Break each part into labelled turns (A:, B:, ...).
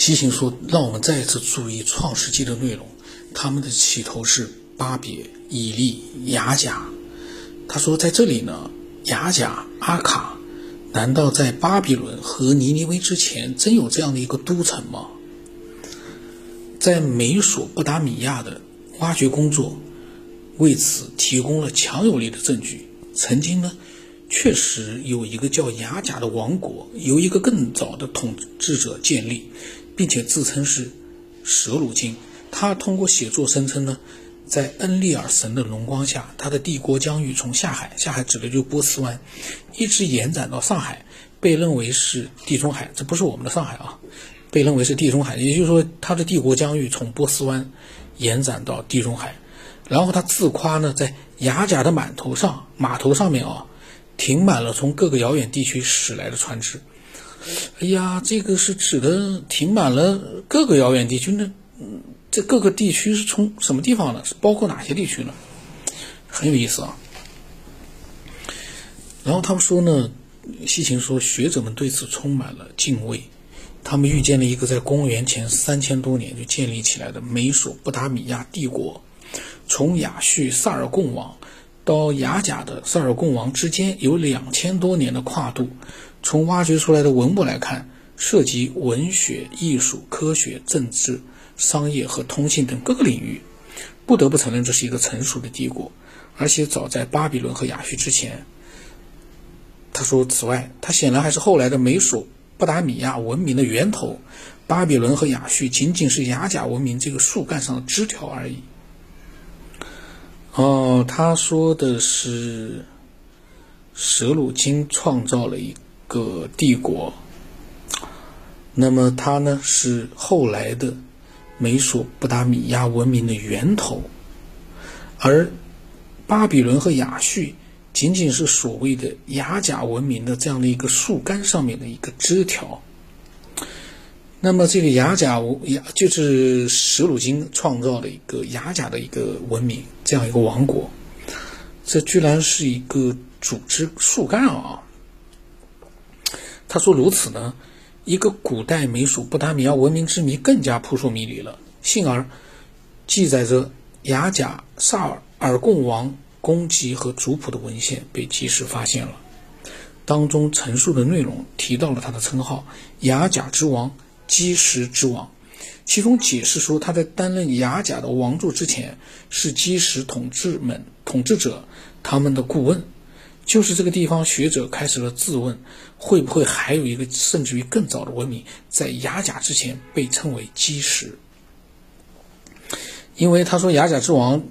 A: 西行说：“让我们再一次注意《创世纪》的内容，他们的起头是巴别、以利、雅甲。他说，在这里呢，雅甲、阿卡，难道在巴比伦和尼尼微之前，真有这样的一个都城吗？在美索不达米亚的挖掘工作为此提供了强有力的证据。曾经呢。”确实有一个叫雅甲的王国，由一个更早的统治者建立，并且自称是蛇鲁金。他通过写作声称呢，在恩利尔神的荣光下，他的帝国疆域从下海，下海指的就波斯湾，一直延展到上海，被认为是地中海。这不是我们的上海啊，被认为是地中海。也就是说，他的帝国疆域从波斯湾延展到地中海。然后他自夸呢，在雅甲的码头上，码头上面啊。停满了从各个遥远地区驶来的船只。哎呀，这个是指的停满了各个遥远地区。那这各个地区是从什么地方呢？是包括哪些地区呢？很有意思啊。然后他们说呢，西秦说，学者们对此充满了敬畏。他们遇见了一个在公元前三千多年就建立起来的美索不达米亚帝国，从亚叙萨尔贡王。到雅甲的萨尔贡王之间有两千多年的跨度。从挖掘出来的文物来看，涉及文学、艺术、科学、政治、商业和通信等各个领域。不得不承认，这是一个成熟的帝国，而且早在巴比伦和亚述之前。他说：“此外，它显然还是后来的美索不达米亚文明的源头。巴比伦和亚述仅仅是雅甲文明这个树干上的枝条而已。”哦，他说的是舍鲁金创造了一个帝国，那么他呢是后来的美索不达米亚文明的源头，而巴比伦和亚述仅仅是所谓的雅甲文明的这样的一个树干上面的一个枝条。那么这个雅甲雅就是舍鲁金创造的一个雅甲的一个文明，这样一个王国，这居然是一个组织树干啊！他说如此呢，一个古代美索不达米亚文明之谜更加扑朔迷离了。幸而，记载着雅甲萨尔尔贡王功绩和族谱的文献被及时发现了，当中陈述的内容提到了他的称号——雅甲之王。基石之王，其中解释说，他在担任雅甲的王座之前，是基石统治们统治者他们的顾问。就是这个地方，学者开始了自问：会不会还有一个甚至于更早的文明，在雅甲之前被称为基石？因为他说雅甲之王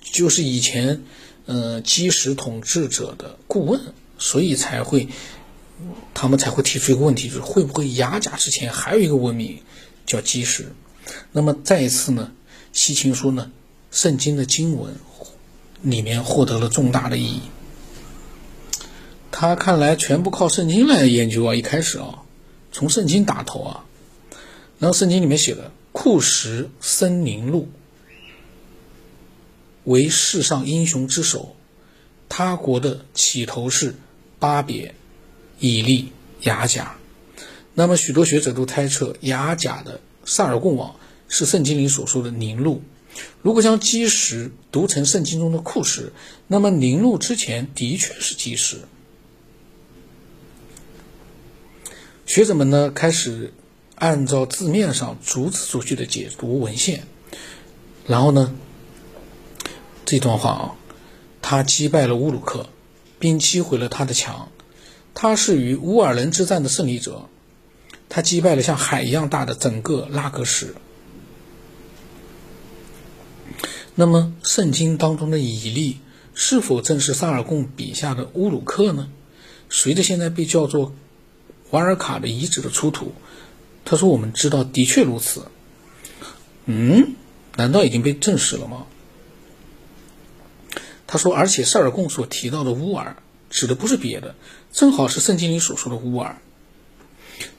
A: 就是以前呃基石统治者的顾问，所以才会。他们才会提出一个问题，就是会不会雅甲之前还有一个文明叫基石？那么再一次呢，西秦说呢，圣经的经文里面获得了重大的意义。他看来全部靠圣经来研究啊，一开始啊，从圣经打头啊，然后圣经里面写的库什森林路为世上英雄之首，他国的起头是巴别。以利雅甲，那么许多学者都猜测雅甲的萨尔贡王是圣经里所说的宁禄。如果将基石读成圣经中的库什，那么宁禄之前的确是基石。学者们呢开始按照字面上逐字逐句的解读文献，然后呢这段话啊，他击败了乌鲁克，并击毁了他的墙。他是与乌尔人之战的胜利者，他击败了像海一样大的整个拉格什。那么，圣经当中的以利是否正是萨尔贡笔下的乌鲁克呢？随着现在被叫做瓦尔卡的遗址的出土，他说：“我们知道，的确如此。”嗯，难道已经被证实了吗？他说：“而且塞尔贡所提到的乌尔。”指的不是别的，正好是圣经里所说的乌尔，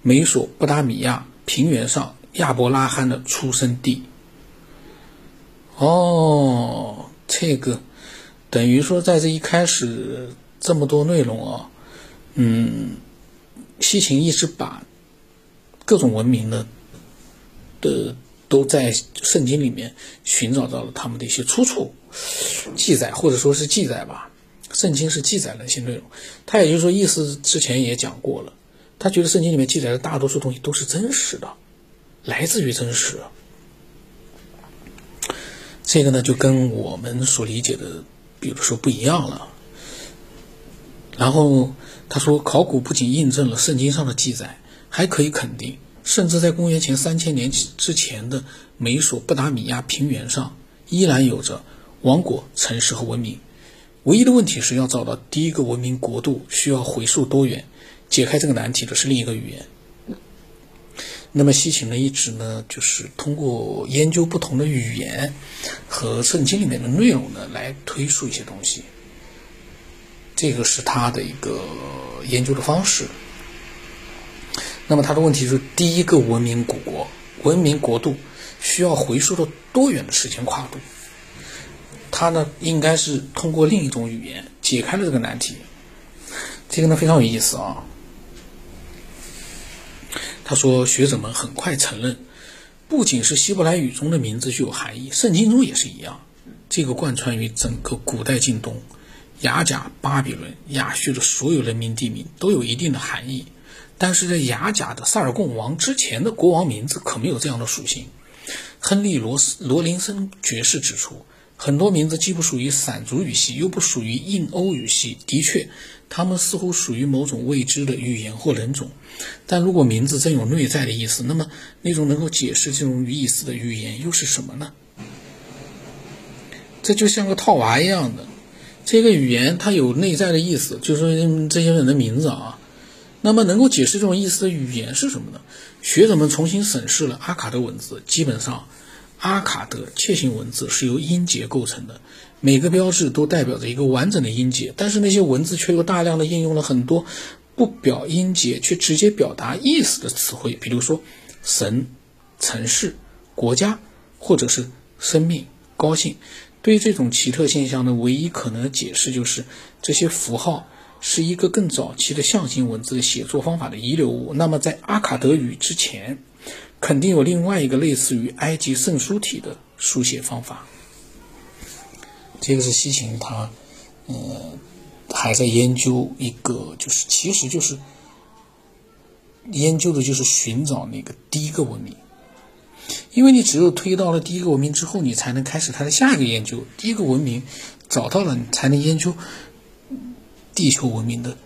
A: 美索不达米亚平原上亚伯拉罕的出生地。哦，这个等于说在这一开始这么多内容啊，嗯，西秦一直把各种文明的的都在圣经里面寻找到了他们的一些出处、记载，或者说是记载吧。圣经是记载了一些内容，他也就是说，意思之前也讲过了。他觉得圣经里面记载的大多数东西都是真实的，来自于真实。这个呢，就跟我们所理解的，比如说不一样了。然后他说，考古不仅印证了圣经上的记载，还可以肯定，甚至在公元前三千年之前的美索不达米亚平原上，依然有着王国、城市和文明。唯一的问题是要找到第一个文明国度，需要回溯多远？解开这个难题的是另一个语言。那么西秦呢，一直呢，就是通过研究不同的语言和圣经里面的内容呢，来推述一些东西。这个是他的一个研究的方式。那么他的问题是：第一个文明古国、文明国度需要回溯到多远的时间跨度？他呢，应该是通过另一种语言解开了这个难题。这个呢，非常有意思啊。他说：“学者们很快承认，不仅是希伯来语中的名字具有含义，圣经中也是一样。这个贯穿于整个古代近东，雅甲、巴比伦、亚述的所有人民地名都有一定的含义。但是在雅甲的萨尔贡王之前的国王名字可没有这样的属性。”亨利·罗斯罗林森爵士指出，很多名字既不属于散族语系，又不属于印欧语系。的确。他们似乎属于某种未知的语言或人种，但如果名字真有内在的意思，那么那种能够解释这种意思的语言又是什么呢？这就像个套娃一样的，这个语言它有内在的意思，就是说这些人的名字啊。那么能够解释这种意思的语言是什么呢？学者们重新审视了阿卡德文字，基本上，阿卡德楔形文字是由音节构成的。每个标志都代表着一个完整的音节，但是那些文字却又大量的应用了很多不表音节却直接表达意思的词汇，比如说神、城市、国家，或者是生命、高兴。对于这种奇特现象的唯一可能解释就是，这些符号是一个更早期的象形文字的写作方法的遗留物。那么，在阿卡德语之前，肯定有另外一个类似于埃及圣书体的书写方法。这个是西秦，他，呃，还在研究一个，就是其实就是研究的就是寻找那个第一个文明，因为你只有推到了第一个文明之后，你才能开始他的下一个研究。第一个文明找到了，你才能研究地球文明的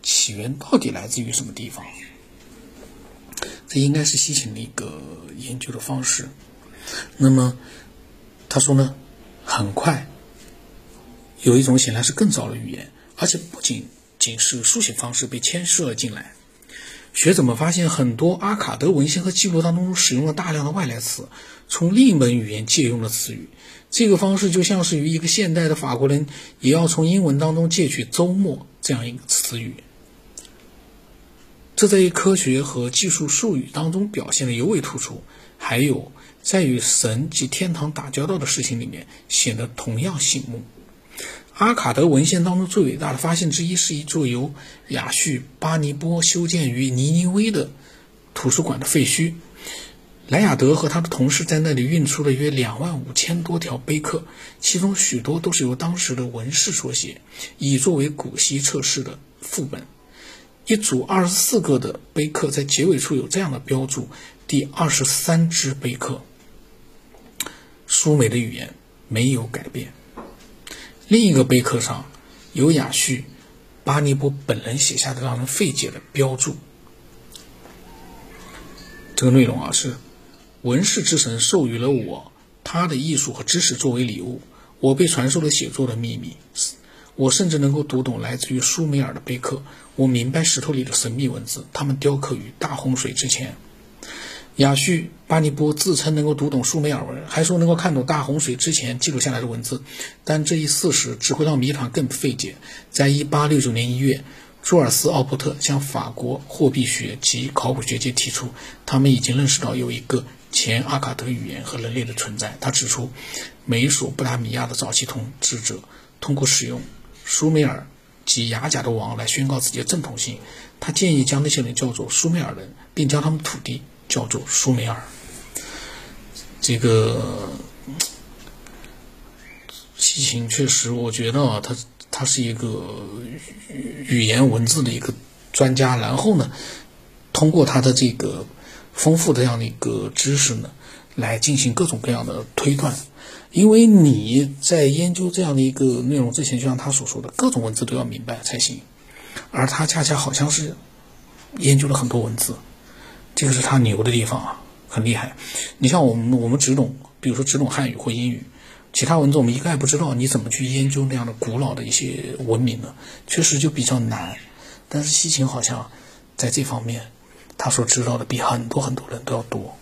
A: 起源到底来自于什么地方。这应该是西秦的一个研究的方式。那么他说呢，很快。有一种显然是更早的语言，而且不仅仅是书写方式被牵涉进来。学者们发现，很多阿卡德文献和记录当中使用了大量的外来词，从另一门语言借用了词语。这个方式就像是与一个现代的法国人也要从英文当中借取“周末”这样一个词语。这在科学和技术术语当中表现的尤为突出，还有在与神及天堂打交道的事情里面显得同样醒目。阿卡德文献当中最伟大的发现之一，是一座由亚叙巴尼波修建于尼尼微的图书馆的废墟。莱亚德和他的同事在那里运出了约两万五千多条碑刻，其中许多都是由当时的文士所写，以作为古希测试的副本。一组二十四个的碑刻在结尾处有这样的标注：第二十三支碑刻。苏美的语言没有改变。另一个碑刻上有亚叙巴尼波本人写下的让人费解的标注。这个内容啊是：文士之神授予了我他的艺术和知识作为礼物，我被传授了写作的秘密。我甚至能够读懂来自于苏美尔的碑刻，我明白石头里的神秘文字，他们雕刻于大洪水之前。亚叙巴尼波自称能够读懂苏美尔文，还说能够看懂大洪水之前记录下来的文字，但这一事实只会让谜团更费解。在1869年1月，朱尔斯·奥伯特向法国货币学及考古学界提出，他们已经认识到有一个前阿卡德语言和人类的存在。他指出，美索不达米亚的早期统治者通过使用苏美尔及雅甲的王来宣告自己的正统性。他建议将那些人叫做苏美尔人，并将他们土地。叫做苏美尔。这个西秦确实，我觉得啊，他他是一个语言文字的一个专家。然后呢，通过他的这个丰富的这样的一个知识呢，来进行各种各样的推断。因为你在研究这样的一个内容之前，就像他所说的，各种文字都要明白才行。而他恰恰好像是研究了很多文字，这个是他牛的地方啊，很厉害。你像我们，我们只懂，比如说只懂汉语或英语，其他文字我们一概不知道，你怎么去研究那样的古老的一些文明呢？确实就比较难。但是西秦好像在这方面，他所知道的比很多很多人都要多。